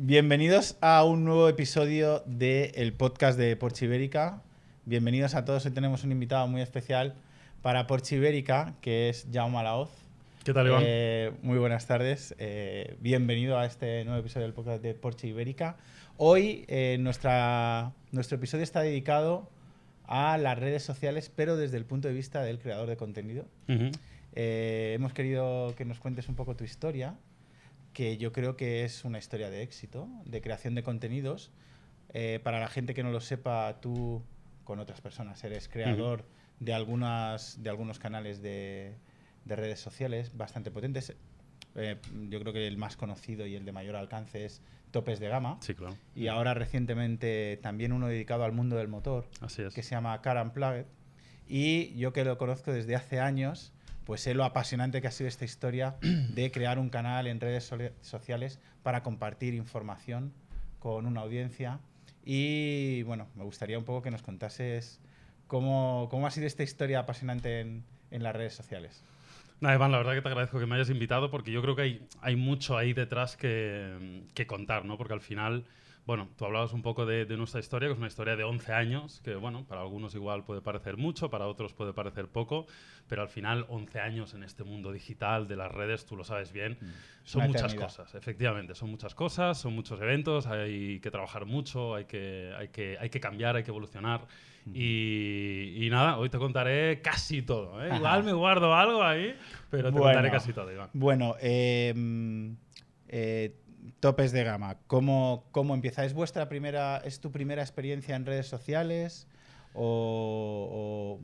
Bienvenidos a un nuevo episodio del podcast de Porchibérica. Bienvenidos a todos. Hoy tenemos un invitado muy especial para Porchibérica, que es Jaume Laoz. ¿Qué tal, Iván? Eh, muy buenas tardes. Eh, bienvenido a este nuevo episodio del podcast de Porsche Ibérica. Hoy eh, nuestra, nuestro episodio está dedicado a las redes sociales, pero desde el punto de vista del creador de contenido. Hemos querido que nos cuentes un poco tu historia, que yo creo que es una historia de éxito, de creación de contenidos. Eh, para la gente que no lo sepa, tú con otras personas eres creador de, algunas, de algunos canales de, de redes sociales bastante potentes. Eh, yo creo que el más conocido y el de mayor alcance es Topes de Gama. Sí, claro. Y ahora recientemente también uno dedicado al mundo del motor, Así es. que se llama Car Unplugged. Y yo que lo conozco desde hace años, pues sé lo apasionante que ha sido esta historia de crear un canal en redes sociales para compartir información con una audiencia. Y bueno, me gustaría un poco que nos contases cómo, cómo ha sido esta historia apasionante en, en las redes sociales. Nada, Iván, la verdad que te agradezco que me hayas invitado porque yo creo que hay, hay mucho ahí detrás que, que contar, ¿no? Porque al final, bueno, tú hablabas un poco de, de nuestra historia, que es una historia de 11 años, que bueno, para algunos igual puede parecer mucho, para otros puede parecer poco, pero al final 11 años en este mundo digital de las redes, tú lo sabes bien, son Una muchas eternidad. cosas, efectivamente, son muchas cosas, son muchos eventos, hay que trabajar mucho, hay que, hay que, hay que cambiar, hay que evolucionar. Y, y nada, hoy te contaré casi todo. ¿eh? Igual me guardo algo ahí, pero te Bueno. contaré casi todo, Iván. Bueno, eh, mm, eh, topes de gama. ¿Cómo, ¿Cómo empieza? ¿Es vuestra primera, es tu primera experiencia en redes sociales? ¿O,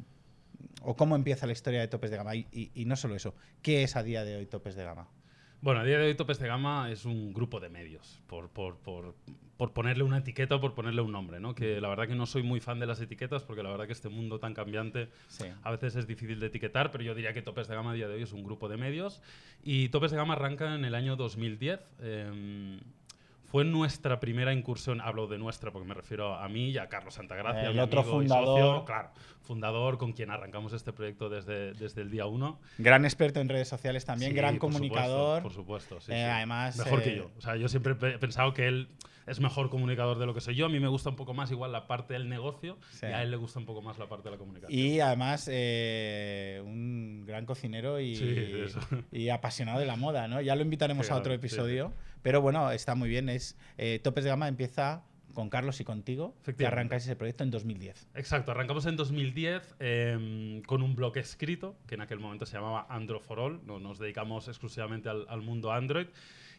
o- cómo empieza la historia de topes de gama? Y no solo eso, ¿qué es a día de hoy topes de gama? Bueno, a día de hoy Topes de Gama es un grupo de medios, por, por, por, por ponerle una etiqueta o por ponerle un nombre, ¿no? Que la verdad que no soy muy fan de las etiquetas porque la verdad que este mundo tan cambiante Sí. a veces es difícil de etiquetar, pero yo diría que Topes de Gama a día de hoy es un grupo de medios y Topes de Gama arranca en el año 2010. eh, fue nuestra primera incursión, hablo de nuestra porque me refiero a mí y a Carlos Santagracia, El mi otro amigo y fundador. socio, claro, fundador con quien arrancamos este proyecto desde, desde el día uno. Gran experto en redes sociales también, Sí, gran por comunicador. Supuesto, por supuesto, sí, Eh, sí. además, Mejor eh, que yo. O sea, yo siempre he pensado que él es mejor comunicador de lo que soy yo. A mí me gusta un poco más igual la parte del negocio y a él le gusta un poco más la parte de la comunicación. Y además, eh, un gran cocinero y, y apasionado de la moda, ¿no? Ya lo invitaremos a otro episodio. Pero bueno, está muy bien. Es eh, Topes de Gama empieza con Carlos y contigo, que arrancáis ese proyecto en 2010. Exacto, arrancamos en 2010 eh, con un blog escrito, que en aquel momento se llamaba Android for All, no, nos dedicamos exclusivamente al, al mundo Android.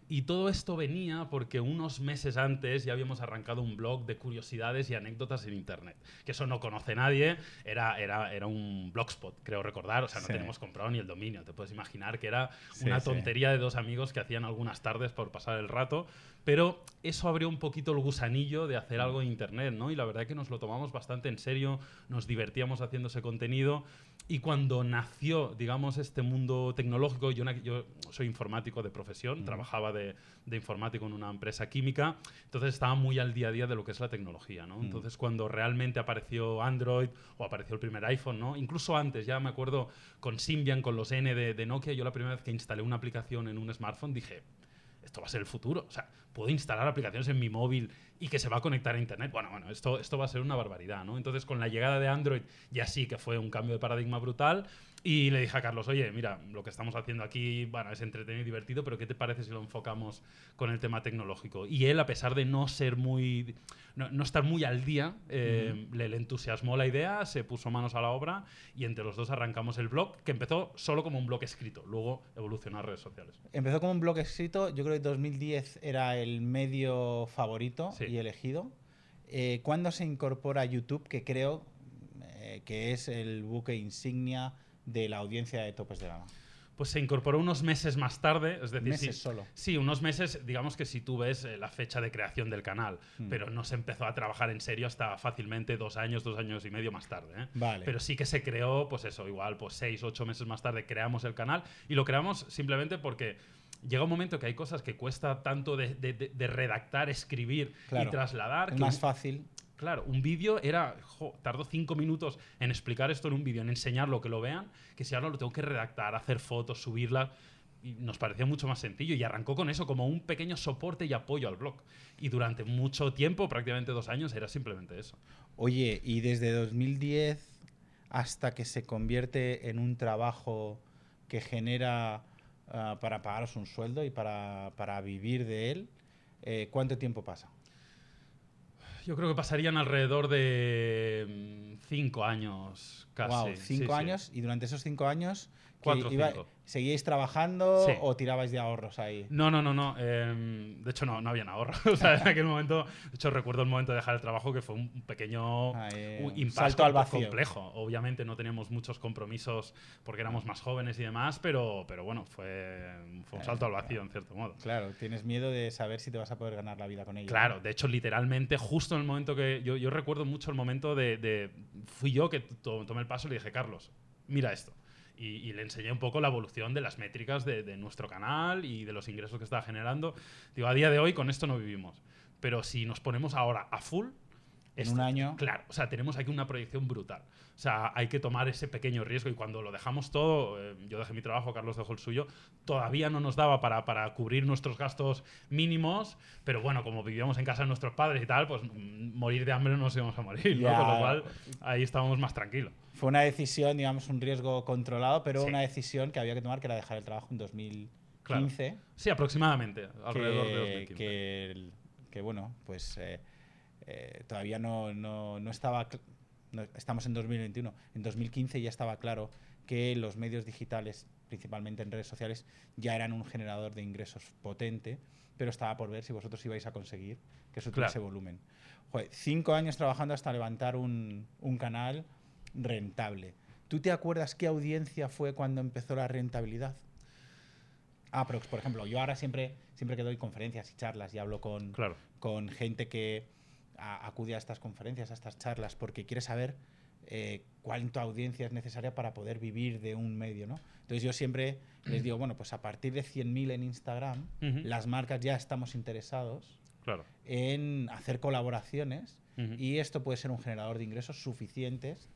Y todo esto venía porque unos meses antes ya habíamos arrancado un blog de curiosidades y anécdotas en Internet, que eso no conoce nadie, era, era, era un blogspot, creo recordar, o sea, no Sí. tenemos comprado ni el dominio, te puedes imaginar que era Sí, una sí. tontería de dos amigos que hacían algunas tardes por pasar el rato, pero eso abrió un poquito el gusanillo de hacer algo en Internet, ¿no? Y la verdad que nos lo tomamos bastante en serio, nos divertíamos haciendo ese contenido. Y cuando nació, digamos, este mundo tecnológico, yo, yo soy informático de profesión, trabajaba de, de informático en una empresa química, entonces estaba muy al día a día de lo que es la tecnología, ¿no? Entonces cuando realmente apareció Android o apareció el primer iPhone, ¿no? Incluso antes, ya me acuerdo con Symbian, con los N de, de Nokia, yo la primera vez que instalé una aplicación en un smartphone dije, esto va a ser el futuro. O sea, puedo instalar aplicaciones en mi móvil y que se va a conectar a Internet. Bueno, bueno, esto, esto va a ser una barbaridad, ¿no? Entonces, con la llegada de Android, ya sí que fue un cambio de paradigma brutal. Y le dije a Carlos, oye, mira, lo que estamos haciendo aquí, bueno, es entretenido y divertido, pero ¿qué te parece si lo enfocamos con el tema tecnológico? Y él, a pesar de no ser muy, no, no estar muy al día, eh, le, le entusiasmó la idea, se puso manos a la obra y entre los dos arrancamos el blog, que empezó solo como un blog escrito, luego evolucionó a redes sociales. Empezó como un blog escrito, yo creo que 2010 era el medio favorito Sí. Y elegido. Eh, ¿Cuándo se incorpora YouTube, que creo eh, que es el buque insignia de la audiencia de Topes de Gama? Pues se incorporó unos meses más tarde, es decir, Meses sí, solo. Sí, unos meses, digamos que si tú ves eh, la fecha de creación del canal, Mm. pero no se empezó a trabajar en serio hasta fácilmente dos años, dos años y medio más tarde. ¿eh? Vale. Pero sí que se creó, pues eso, igual, pues seis, ocho meses más tarde creamos el canal y lo creamos simplemente porque llega un momento que hay cosas que cuesta tanto de, de- de- redactar, escribir Claro. y trasladar. Es que más un- fácil. Claro, un vídeo era. jo, tardó cinco minutos en explicar esto en un vídeo, en enseñarlo, que lo vean, que si ahora lo tengo que redactar, hacer fotos, subirlas. y nos parecía mucho más sencillo y arrancó con eso como un pequeño soporte y apoyo al blog. Y durante mucho tiempo, prácticamente dos años, era simplemente eso. Oye, y desde 2010 hasta que se convierte en un trabajo que genera ah, para pagaros un sueldo y para, para vivir de él, eh, ¿cuánto tiempo pasa? Yo creo que pasarían alrededor de mm, cinco años casi. Wow, cinco sí. años y durante esos cinco años que Cuatro o iba- cinco. ¿Seguíais trabajando Sí. o tirabais de ahorros ahí? No, no, no, no. em, de hecho, no, no habían ahorro. o sea, en aquel momento, de hecho, recuerdo el momento de dejar el trabajo que fue un pequeño Ah, eh, un salto al vacío. complejo. Obviamente no teníamos muchos compromisos porque éramos más jóvenes y demás, pero, pero bueno, fue, fue un salto al vacío en cierto modo. Claro, tienes miedo de saber si te vas a poder ganar la vida con ello. Claro, de hecho, literalmente, justo en el momento que. Yo, yo recuerdo mucho el momento de, de- Fui yo que to- tomé el paso y le dije, Carlos, mira esto. Y, y le enseñé un poco la evolución de las métricas de, de nuestro canal y de los ingresos que estaba generando. Digo, a día de hoy con esto no vivimos. Pero si nos ponemos ahora a full. En un año. Claro, o sea, tenemos aquí una proyección brutal. O sea, hay que tomar ese pequeño riesgo y cuando lo dejamos todo, eh, yo dejé mi trabajo, Carlos dejó el suyo, todavía no nos daba para, para cubrir nuestros gastos mínimos, pero bueno, como vivíamos en casa de nuestros padres y tal, pues mm, morir de hambre no nos íbamos a morir. Con lo cual ahí estábamos más tranquilos. Fue una decisión, digamos, un riesgo controlado, pero Sí. una decisión que había que tomar, que era dejar el trabajo en 2015. Sí, aproximadamente, alrededor de que, 2015. que, que, bueno, pues eh, eh, todavía no, no, no estaba. no- estamos en 2021. En 2015 ya estaba claro que los medios digitales, principalmente en redes sociales, ya eran un generador de ingresos potente, pero estaba por ver si vosotros ibais a conseguir que eso tuviese Claro. volumen. Joder, cinco años trabajando hasta levantar un, un canal rentable. ¿Tú te acuerdas qué audiencia fue cuando empezó la rentabilidad? Aprox, por ejemplo, yo ahora siempre, siempre que doy conferencias y charlas y hablo con, Claro. con gente que a- acude a estas conferencias, a estas charlas, porque quiere saber eh, cuánta audiencia es necesaria para poder vivir de un medio, ¿no? Entonces yo siempre les digo, bueno, pues a partir de 100.000 en Instagram, Ujú. las marcas ya estamos interesados Claro. en hacer colaboraciones Ujú. y esto puede ser un generador de ingresos suficientes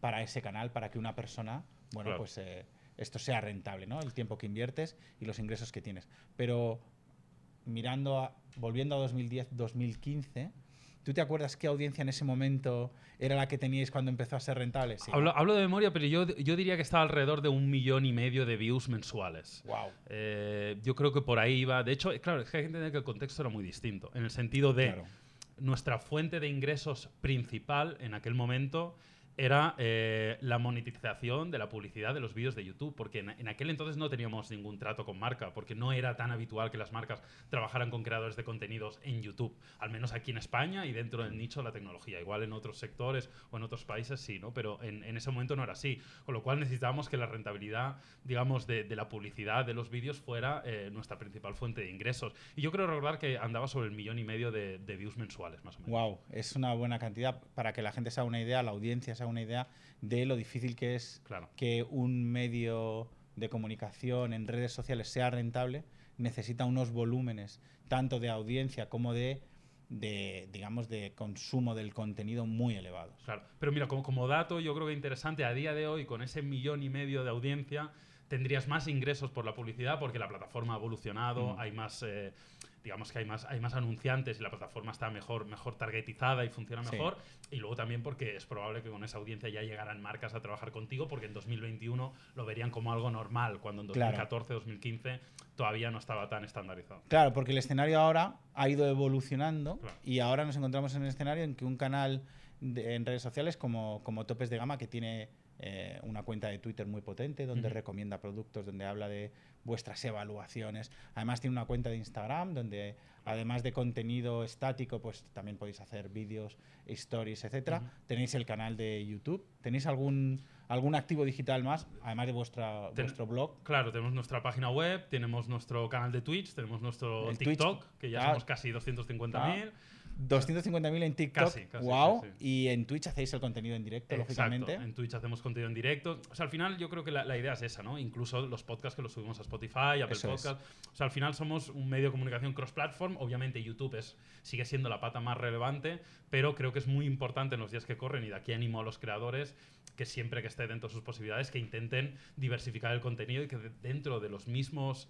para ese canal, para que una persona, bueno, Claro. pues eh, esto sea rentable, ¿no? El tiempo que inviertes y los ingresos que tienes. Pero mirando, a- volviendo a 2010-2015, ¿tú te acuerdas qué audiencia en ese momento era la que teníais cuando empezó a ser rentable? Sí, Hablo, hablo de memoria, pero yo, yo diría que estaba alrededor de un millón y medio de views mensuales. Wow. Eh, yo creo que por ahí iba. De hecho, claro, es que hay que entender que el contexto era muy distinto. En el sentido de Claro. nuestra fuente de ingresos principal en aquel momento era eh, la monetización de la publicidad de los vídeos de YouTube, porque en, en aquel entonces no teníamos ningún trato con marca, porque no era tan habitual que las marcas trabajaran con creadores de contenidos en YouTube, al menos aquí en España y dentro del nicho de la tecnología. Igual en otros sectores o en otros países sí, ¿no? Pero en, en ese momento no era así, con lo cual necesitábamos que la rentabilidad, digamos, de, de la publicidad de los vídeos fuera eh, nuestra principal fuente de ingresos. Y yo creo recordar que andaba sobre el millón y medio de, de views mensuales, más o menos. Wow, es una buena cantidad para que la gente se haga una idea, la audiencia se haga una idea de lo difícil que es Claro. que un medio de comunicación en redes sociales sea rentable, necesita unos volúmenes tanto de audiencia como de, de digamos, de consumo del contenido muy elevados. Claro, pero mira, como, como dato, yo creo que interesante, a día de hoy, con ese millón y medio de audiencia, tendrías más ingresos por la publicidad porque la plataforma ha evolucionado, Mm. hay más, eh, digamos que hay más, hay más anunciantes y la plataforma está mejor, mejor targetizada y funciona Sí. mejor. Y luego también porque es probable que con esa audiencia ya llegaran marcas a trabajar contigo porque en 2021 lo verían como algo normal, cuando en Claro. 2014, 2015 todavía no estaba tan estandarizado. Claro, porque el escenario ahora ha ido evolucionando Claro. y ahora nos encontramos en el escenario en que un canal de- en redes sociales como, como Topes de Gama, que tiene eh, una cuenta de Twitter muy potente, donde recomienda productos, donde habla de vuestras evaluaciones. Además tiene una cuenta de Instagram, donde además de contenido estático, pues también podéis hacer vídeos, stories, etcétera. Tenéis el canal de YouTube. ¿Tenéis algún, algún activo digital más, además de vuestra, Ten- vuestro blog? Claro, tenemos nuestra página web, tenemos nuestro canal de Twitch, tenemos nuestro El Twitch. TikTok, que ya Ah. somos casi 250.000. 250.000 en TikTok. Casi, casi, wow. Y en Twitch hacéis el contenido en directo, Exacto. lógicamente. En Twitch hacemos contenido en directo. O sea, al final yo creo que la, la idea es esa, ¿no? Incluso los podcasts que los subimos a Spotify, Apple Eso es. Podcasts. O sea, al final somos un medio de comunicación cross-platform. Obviamente YouTube es, sigue siendo la pata más relevante, pero creo que es muy importante en los días que corren y de aquí animo a los creadores que siempre que esté dentro de sus posibilidades, que intenten diversificar el contenido y que de- dentro de los mismos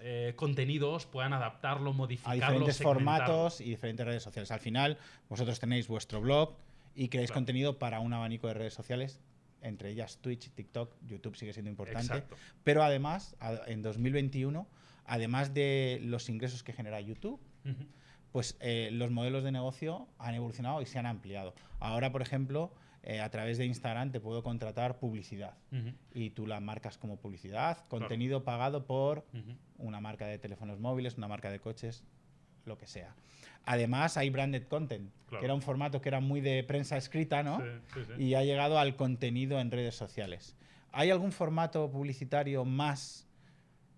eh, contenidos puedan adaptarlo, a modificarlo, diferentes segmentarlo. formatos y diferentes redes sociales. Al final, vosotros tenéis vuestro blog y creáis Claro. contenido para un abanico de redes sociales, entre ellas Twitch, TikTok, YouTube sigue siendo importante. Exacto. Pero además, a- en 2021, además de los ingresos que genera YouTube, pues eh, los modelos de negocio han evolucionado y se han ampliado. Ahora, por ejemplo, eh, a través de Instagram te puedo contratar publicidad y tú la marcas como publicidad, contenido pagado por una marca de teléfonos móviles, una marca de coches, lo que sea. Además, hay branded content, Claro. que era un formato que era muy de prensa escrita, ¿no? Sí, sí, sí. Y ha llegado al contenido en redes sociales. ¿Hay algún formato publicitario más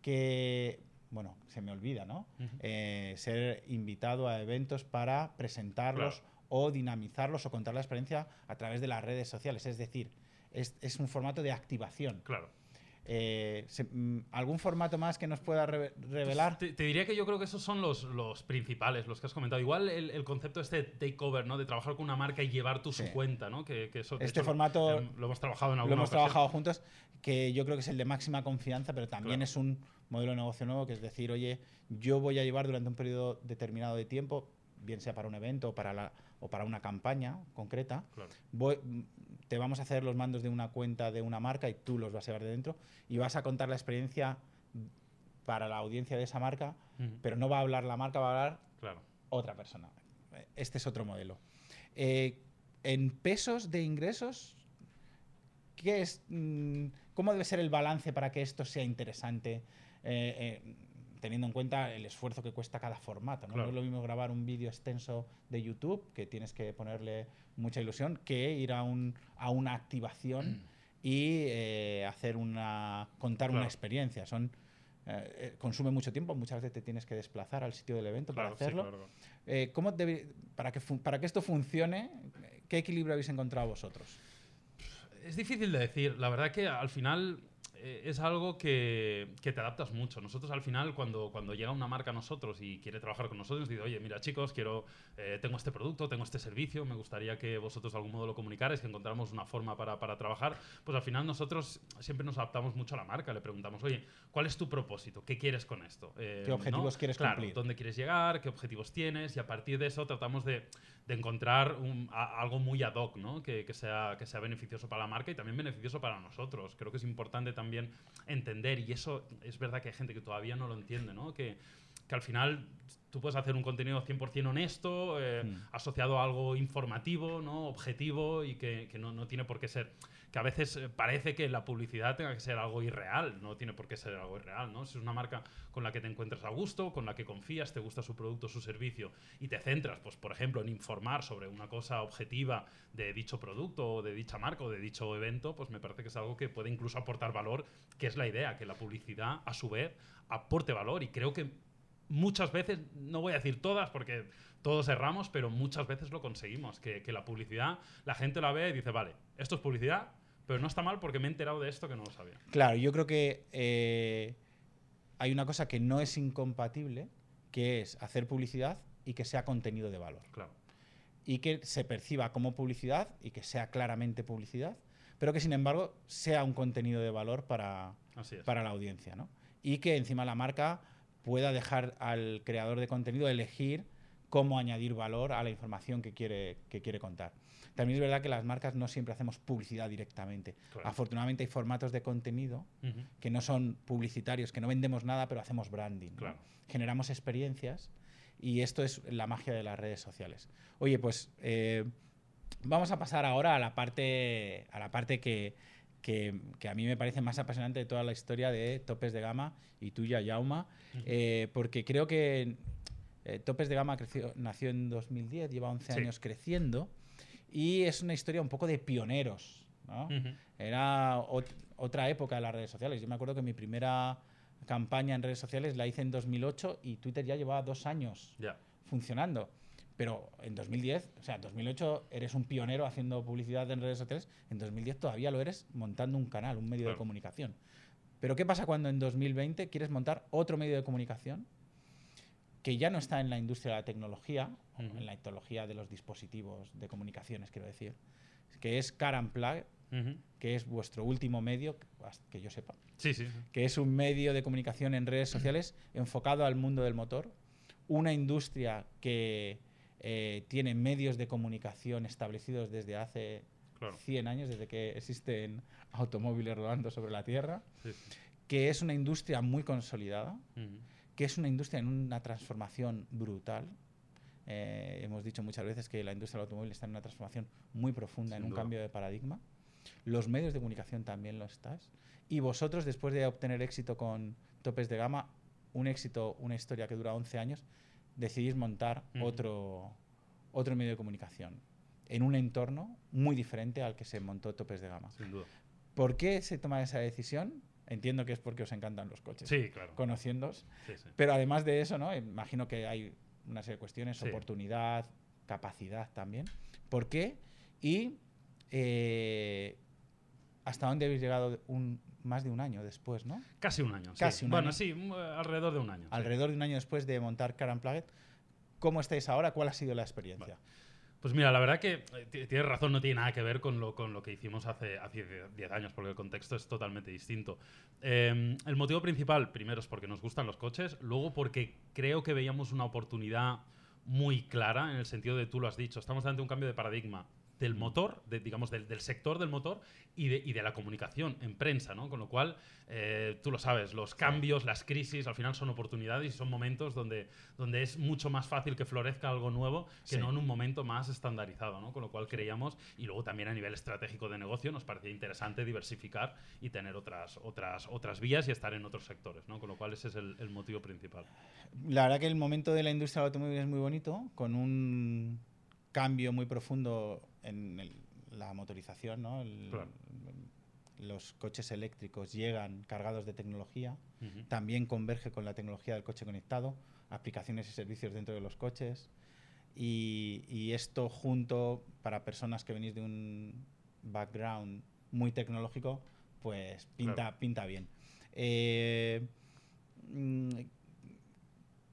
que, bueno, se me olvida, ¿no? Eh, ser invitado a eventos para presentarlos Claro. O dinamizarlos o contar la experiencia a través de las redes sociales. Es decir, es, es un formato de activación. Claro. Eh, se- mm, ¿Algún formato más que nos pueda reve- revelar? Te, te diría que yo creo que esos son los, los principales, los que has comentado. Igual el, el concepto este de takeover, ¿no? De trabajar con una marca y llevar tú Sí. su cuenta, ¿no? Que, que eso, de Este hecho, formato lo hemos trabajado en Lo alguna hemos ocasión. trabajado juntos, que yo creo que es el de máxima confianza, pero también Claro. es un modelo de negocio nuevo, que es decir, oye, yo voy a llevar durante un periodo determinado de tiempo, bien sea para un evento o para, la, o para una campaña concreta, Claro. voy- te vamos a hacer los mandos de una cuenta de una marca y tú los vas a llevar de dentro y vas a contar la experiencia para la audiencia de esa marca, pero no va a hablar la marca, va a hablar Claro. otra persona. Este es otro modelo. Eh, en pesos de ingresos, ¿qué es, mm, ¿cómo debe ser el balance para que esto sea interesante? Eh, eh, teniendo en cuenta el esfuerzo que cuesta cada formato. ¿no? Claro. No es lo mismo grabar un vídeo extenso de YouTube, que tienes que ponerle mucha ilusión, que ir a, un, a una activación y eh, hacer una contar una experiencia. Son, eh, eh, consume mucho tiempo, muchas veces te tienes que desplazar al sitio del evento Claro, para sí, hacerlo. claro. Eh, ¿cómo debe- para, que para que esto funcione, ¿qué equilibrio habéis encontrado vosotros? Es difícil de decir. La verdad que al final es algo que, que te adaptas mucho. Nosotros al final, cuando, cuando llega una marca a nosotros y quiere trabajar con nosotros, nos dice, oye, mira chicos, quiero, eh, tengo este producto, tengo este servicio, me gustaría que vosotros de algún modo lo comunicarais, que encontráramos una forma para, para trabajar. Pues al final nosotros siempre nos adaptamos mucho a la marca. Le preguntamos, oye, ¿cuál es tu propósito? ¿Qué quieres con esto? Eh, ¿Qué objetivos quieres claro, cumplir? ¿Dónde quieres llegar? ¿Qué objetivos tienes? Y a partir de eso tratamos de, de encontrar un- a- algo muy ad hoc, ¿no? Que, que sea, que sea beneficioso para la marca y también beneficioso para nosotros. Creo que es importante también entender, y eso es verdad que hay gente que todavía no lo entiende, ¿no? Que, que al final tú puedes hacer un contenido 100% honesto, eh, Mm. asociado a algo informativo, ¿no? objetivo y que, que no, no tiene por qué ser. Que a veces eh, parece que la publicidad tenga que ser algo irreal, no tiene por qué ser algo irreal. ¿no? Si es una marca con la que te encuentras a gusto, con la que confías, te gusta su producto, su servicio y te centras, pues, por ejemplo, en informar sobre una cosa objetiva de dicho producto o de dicha marca o de dicho evento, pues me parece que es algo que puede incluso aportar valor, que es la idea, que la publicidad a su vez aporte valor y creo que muchas veces, no voy a decir todas porque todos erramos, pero muchas veces lo conseguimos, que, que la publicidad, la gente la ve y dice, vale, esto es publicidad, pero no está mal porque me he enterado de esto que no lo sabía. Claro, yo creo que eh, hay una cosa que no es incompatible, que es hacer publicidad y que sea contenido de valor. Claro. Y que se perciba como publicidad y que sea claramente publicidad, pero que sin embargo sea un contenido de valor para, para la audiencia. ¿no? Y que encima la marca pueda dejar al creador de contenido elegir cómo añadir valor a la información que quiere, que quiere contar. También es verdad que las marcas no siempre hacemos publicidad directamente. Claro. Afortunadamente hay formatos de contenido Ujú. que no son publicitarios, que no vendemos nada, pero hacemos branding. ¿no? Claro. Generamos experiencias y esto es la magia de las redes sociales. Oye, pues eh, vamos a pasar ahora a la parte, a la parte que, que- que a mí me parece más apasionante de toda la historia de Topes de Gama y tuya, Yauma, Ujú. eh, porque creo que eh, Topes de Gama creció, nació en 2010, lleva 11 Sí. años creciendo y es una historia un poco de pioneros. Era ot- otra época de las redes sociales. Yo me acuerdo que mi primera campaña en redes sociales la hice en 2008 y Twitter ya llevaba dos años funcionando. Pero en 2010, o sea, en 2008 eres un pionero haciendo publicidad en redes sociales, en 2010 todavía lo eres montando un canal, un medio de comunicación. Pero ¿qué pasa cuando en 2020 quieres montar otro medio de comunicación que ya no está en la industria de la tecnología, o Ujú. en la tecnología de los dispositivos de comunicaciones, quiero decir, que es Car and Plug, Ujú. que es vuestro último medio, que yo sepa, Sí, sí. que es un medio de comunicación en redes sociales enfocado al mundo del motor, una industria que eh, tiene medios de comunicación establecidos desde hace Claro. 100 años, desde que existen automóviles rodando sobre la Tierra, Sí, que es una industria muy consolidada. Que es una industria en una transformación brutal. Eh, hemos dicho muchas veces que la industria del automóvil está en una transformación muy profunda, en un cambio de paradigma. Los medios de comunicación también lo estás. Y vosotros, después de obtener éxito con topes de gama, un éxito, una historia que dura 11 años, decidís montar otro, otro medio de comunicación en un entorno muy diferente al que se montó topes de gama. Sin duda. ¿Por qué se toma esa decisión? Entiendo que es porque os encantan los coches, Sí, claro. conociéndoos. Sí, sí. Pero además de eso, ¿no? Imagino que hay una serie de cuestiones, Sí. oportunidad, capacidad también. ¿Por qué? Y eh, hasta dónde habéis llegado un, más de un año después, ¿no? Casi un año. Casi un bueno, año. sí, alrededor de un año. Alrededor de un año después de montar Car Unplugged. ¿Cómo estáis ahora? ¿Cuál ha sido la experiencia? Pues mira, la verdad que eh, ti- tienes razón, no tiene nada que ver con lo, con lo que hicimos hace, hace 10 años, porque el contexto es totalmente distinto. Eh, el motivo principal, primero, es porque nos gustan los coches, luego porque creo que veíamos una oportunidad muy clara, en el sentido de, tú lo has dicho, estamos ante un cambio de paradigma del motor, de, digamos, del, del sector del motor y de, y de la comunicación en prensa, ¿no? Con lo cual, eh, tú lo sabes, los cambios, las crisis, al final son oportunidades y son momentos donde, donde es mucho más fácil que florezca algo nuevo que Sí. no en un momento más estandarizado, ¿no? Con lo cual creíamos, y luego también a nivel estratégico de negocio nos parecía interesante diversificar y tener otras, otras, otras vías y estar en otros sectores, ¿no? Con lo cual ese es el, el motivo principal. La verdad que el momento de la industria del automóvil es muy bonito, con un cambio muy profundo en el- la motorización, ¿no? El- Claro. Los coches eléctricos llegan cargados de tecnología, también converge con la tecnología del coche conectado, aplicaciones y servicios dentro de los coches. Y, y esto junto, para personas que venís de un background muy tecnológico, pues pinta, Claro. pinta bien. Eh, mm,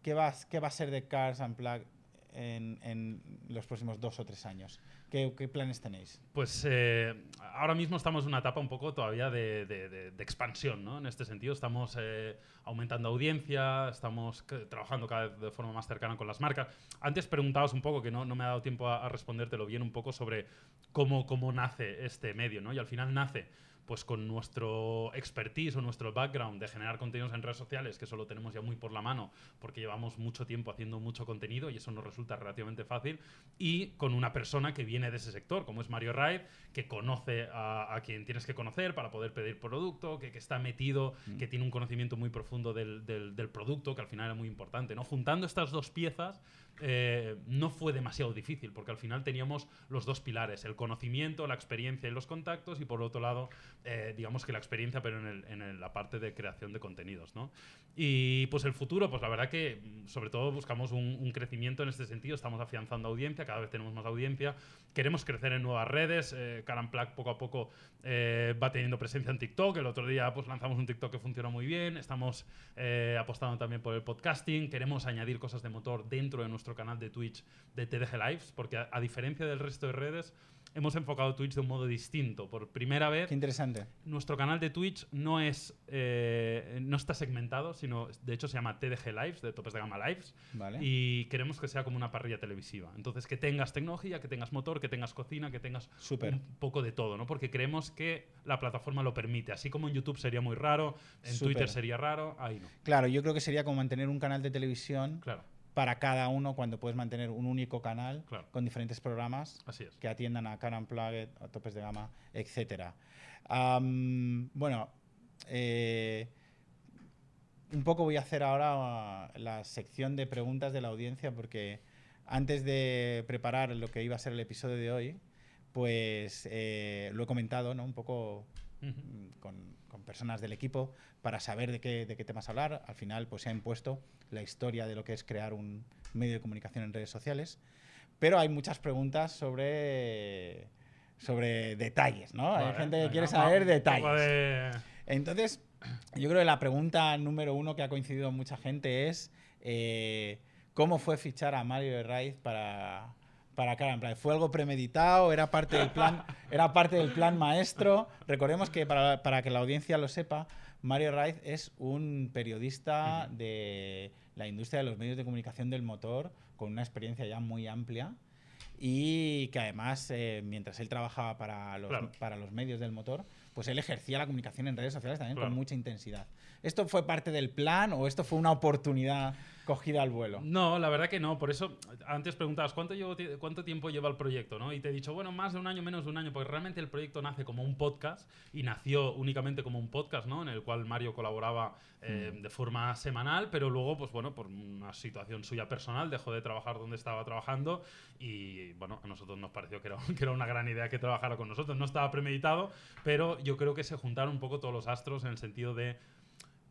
¿qué, va, a- ¿Qué va a ser de Cars Unplugged en, en los próximos dos o tres años? ¿Qué, qué planes tenéis? Pues eh, ahora mismo estamos en una etapa un poco todavía de, de- de- de expansión, ¿no? En este sentido, estamos eh, aumentando audiencia, estamos trabajando cada vez de forma más cercana con las marcas. Antes preguntabas un poco, que no, no me ha dado tiempo a, a respondértelo bien, un poco sobre cómo, cómo nace este medio, ¿no? Y al final nace pues con nuestro expertise o nuestro background de generar contenidos en redes sociales, que eso lo tenemos ya muy por la mano, porque llevamos mucho tiempo haciendo mucho contenido y eso nos resulta relativamente fácil, y con una persona que viene de ese sector, como es Mario Raid, que conoce a, a quien tienes que conocer para poder pedir producto, que, que está metido, que tiene un conocimiento muy profundo del, del- del producto, que al final era muy importante. ¿no? Juntando estas dos piezas, eh, no fue demasiado difícil, porque al final teníamos los dos pilares, el conocimiento, la experiencia y los contactos, y por otro lado, eh, digamos que la experiencia, pero en, la parte de creación de contenidos. ¿no? Y pues el futuro, pues la verdad que mm, sobre todo buscamos un, crecimiento en este sentido, estamos afianzando audiencia, cada vez tenemos más audiencia, queremos crecer en nuevas redes, eh, Caramplac poco a poco eh, va teniendo presencia en TikTok, el otro día pues lanzamos un TikTok que funcionó muy bien, estamos apostando también por el podcasting, queremos añadir cosas de motor dentro de nuestro canal de Twitch de TDG Lives, porque a, a diferencia del resto de redes, hemos enfocado Twitch de un modo distinto. Por primera vez, Qué interesante. nuestro canal de Twitch no es eh, no está segmentado, sino de hecho se llama TDG Lives, de topes de gama Lives, Vale. y queremos que sea como una parrilla televisiva. Entonces, que tengas tecnología, que tengas motor, que tengas cocina, que tengas Súper. un poco de todo, ¿no? Porque creemos que la plataforma lo permite. Así como en YouTube sería muy raro, en. Twitter sería raro, ahí no. Claro, yo creo que sería como mantener un canal de televisión Claro, para cada uno cuando puedes mantener un único canal Claro. con diferentes programas así es. que atiendan a Car Unplugged, a topes de gama. Am, bueno, eh, un poco voy a hacer ahora uh, la sección de preguntas de la audiencia porque antes de preparar lo que iba a ser el episodio de hoy, pues eh, lo he comentado, ¿no? Un poco Con, con personas del equipo para saber de qué, de qué temas hablar. Al final, pues se ha impuesto la historia de lo que es crear un medio de comunicación en redes sociales. pero hay muchas preguntas sobre, sobre detalles, ¿no? hay Vale, gente que quiere saber detalles. de- Entonces, yo creo que la pregunta número uno que ha coincidido mucha gente es eh, ¿cómo fue fichar a Mario Raiz para, para Cara Planet? ¿Fue algo premeditado? ¿Era parte del plan, era parte del plan maestro? Recordemos que, para, para que la audiencia lo sepa, Mario Raiz es un periodista de la industria de los medios de comunicación del motor con una experiencia ya muy amplia y que además, eh, mientras él trabajaba para los, Claro. para los medios del motor, pues él ejercía la comunicación en redes sociales también Claro. con mucha intensidad. ¿Esto fue parte del plan o esto fue una oportunidad cogida al vuelo? No, la verdad que no. Por eso, antes preguntabas, ¿cuánto, llevo ¿cuánto tiempo lleva el proyecto? ¿no? Y te he dicho, bueno, más de un año, menos de un año, porque realmente el proyecto nace como un podcast y nació únicamente como un podcast, ¿no? En el cual Mario colaboraba eh, Mm. de forma semanal, pero luego, pues bueno, por una situación suya personal, dejó de trabajar donde estaba trabajando y, bueno, a nosotros nos pareció que era, que era una gran idea que trabajara con nosotros. No estaba premeditado, pero yo creo que se juntaron un poco todos los astros en el sentido de...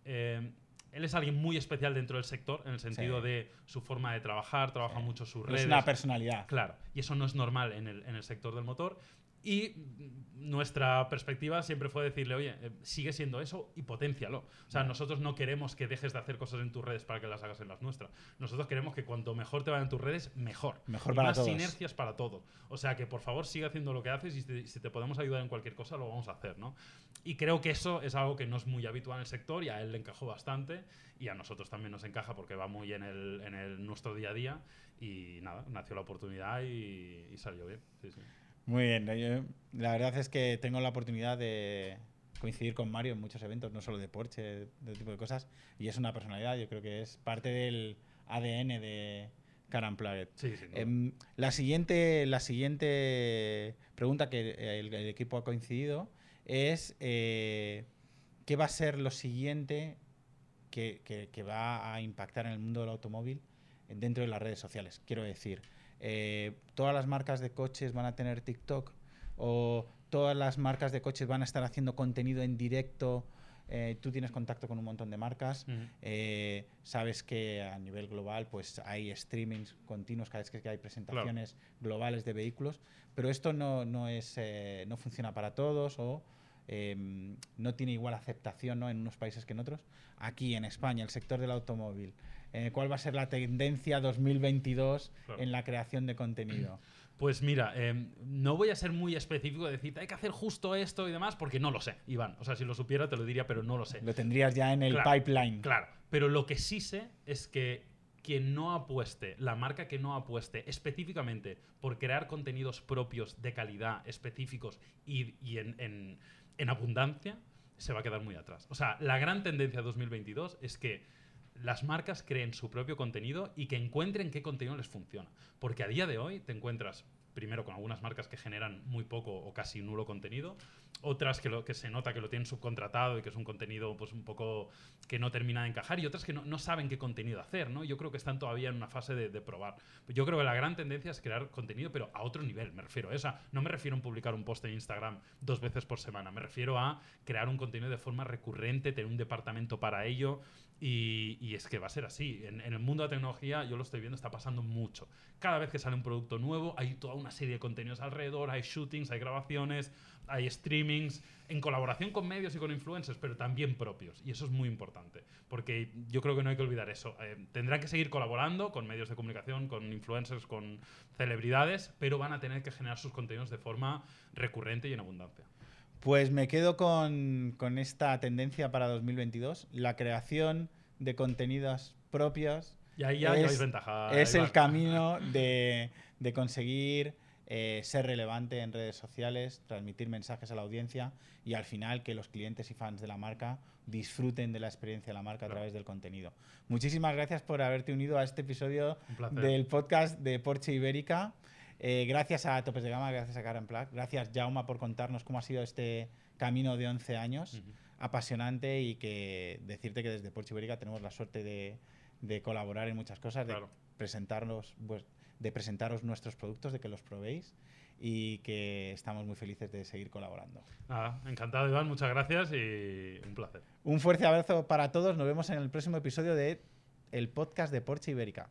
eh, él es alguien muy especial dentro del sector, en el sentido Sí. de su forma de trabajar, trabaja mucho sus Es redes. una personalidad. Claro, y eso no es normal en el, en el sector del motor. Y nuestra perspectiva siempre fue decirle, oye, eh, sigue siendo eso y potencialo. O sea, nosotros no queremos que dejes de hacer cosas en tus redes para que las hagas en las nuestras. Nosotros queremos que cuanto mejor te vayan tus redes, mejor. Mejor Y para más todos. sinergias para todo. O sea, que por favor sigue haciendo lo que haces y si te, si te podemos ayudar en cualquier cosa, lo vamos a hacer, ¿no? Y creo que eso es algo que no es muy habitual en el sector y a él le encajó bastante y a nosotros también nos encaja porque va muy en, el, en el, nuestro día a día y nada, nació la oportunidad y, y salió bien. Sí, sí. Muy bien. yo- la verdad es que tengo la oportunidad de coincidir con Mario en muchos eventos, no solo de Porsche, de tipo de cosas. Y es una personalidad, yo creo que es parte del ADN de Car Unplugged. Sí, sin duda. Em, la, siguiente, la siguiente pregunta que el, el equipo ha coincidido es eh, ¿qué va a ser lo siguiente que, que- que va a impactar en el mundo del automóvil dentro de las redes sociales? Quiero decir, eh, ¿todas las marcas de coches van a tener TikTok? ¿O todas las marcas de coches van a estar haciendo contenido en directo? Eh, tú tienes contacto con un montón de marcas. Eh, sabes que a nivel global pues hay streamings continuos cada vez que hay presentaciones globales de vehículos, pero esto no, no, es, eh, no funciona para todos o eh, no tiene igual aceptación ¿no? en unos países que en otros. Aquí en España, el sector del automóvil, eh, ¿cuál va a ser la tendencia 2022 Claro. en la creación de contenido? Pues mira, eh, no voy a ser muy específico de decirte hay que hacer justo esto y demás, porque no lo sé, Iván. O sea, si lo supiera te lo diría, pero no lo sé. Lo tendrías ya en el Claro, pipeline. Claro, pero lo que sí sé es que quien no apueste, la marca que no apueste específicamente por crear contenidos propios de calidad, específicos y, y en, en- en abundancia, se va a quedar muy atrás. O sea, la gran tendencia 2022 es que las marcas creen su propio contenido y que encuentren qué contenido les funciona. Porque a día de hoy te encuentras primero con algunas marcas que generan muy poco o casi nulo contenido, otras que, lo, que se nota que lo tienen subcontratado y que es un contenido pues un poco que no termina de encajar y otras que no, saben qué contenido hacer, ¿no? Yo creo que están todavía en una fase de, de probar. Yo creo que la gran tendencia es crear contenido, pero a otro nivel, me refiero. a Esa, no me refiero a publicar un post en Instagram dos veces por semana, me refiero a crear un contenido de forma recurrente, tener un departamento para ello y, es que va a ser así. En, en el mundo de la tecnología, yo lo estoy viendo, está pasando mucho. Cada vez que sale un producto nuevo, hay toda una serie de contenidos alrededor, hay shootings, hay grabaciones, hay streamings, en colaboración con medios y con influencers, pero también propios. Y eso es muy importante, porque yo creo que no hay que olvidar eso. Eh, tendrán que seguir colaborando con medios de comunicación, con influencers, con celebridades, pero van a tener que generar sus contenidos de forma recurrente y en abundancia. Pues me quedo con, con esta tendencia para 2022, la creación de contenidos propios. Y ahí ya Es- ventaja. es el camino de, de conseguir eh, ser relevante en redes sociales, transmitir mensajes a la audiencia y al final que los clientes y fans de la marca disfruten de la experiencia de la marca a través del contenido. Muchísimas gracias por haberte unido a este episodio del podcast de Porsche Ibérica. Eh, gracias a Topes de Gama, gracias a Karen Plack, gracias Jauma por contarnos cómo ha sido este camino de 11 años apasionante y que decirte que desde Porsche Ibérica tenemos la suerte de, de colaborar en muchas cosas, de presentarnos, pues, de presentaros nuestros productos, de que los probéis y que estamos muy felices de seguir colaborando. Nada, encantado, Iván. Muchas gracias y un placer. Un fuerte abrazo para todos. Nos vemos en el próximo episodio de el podcast de Porsche Ibérica.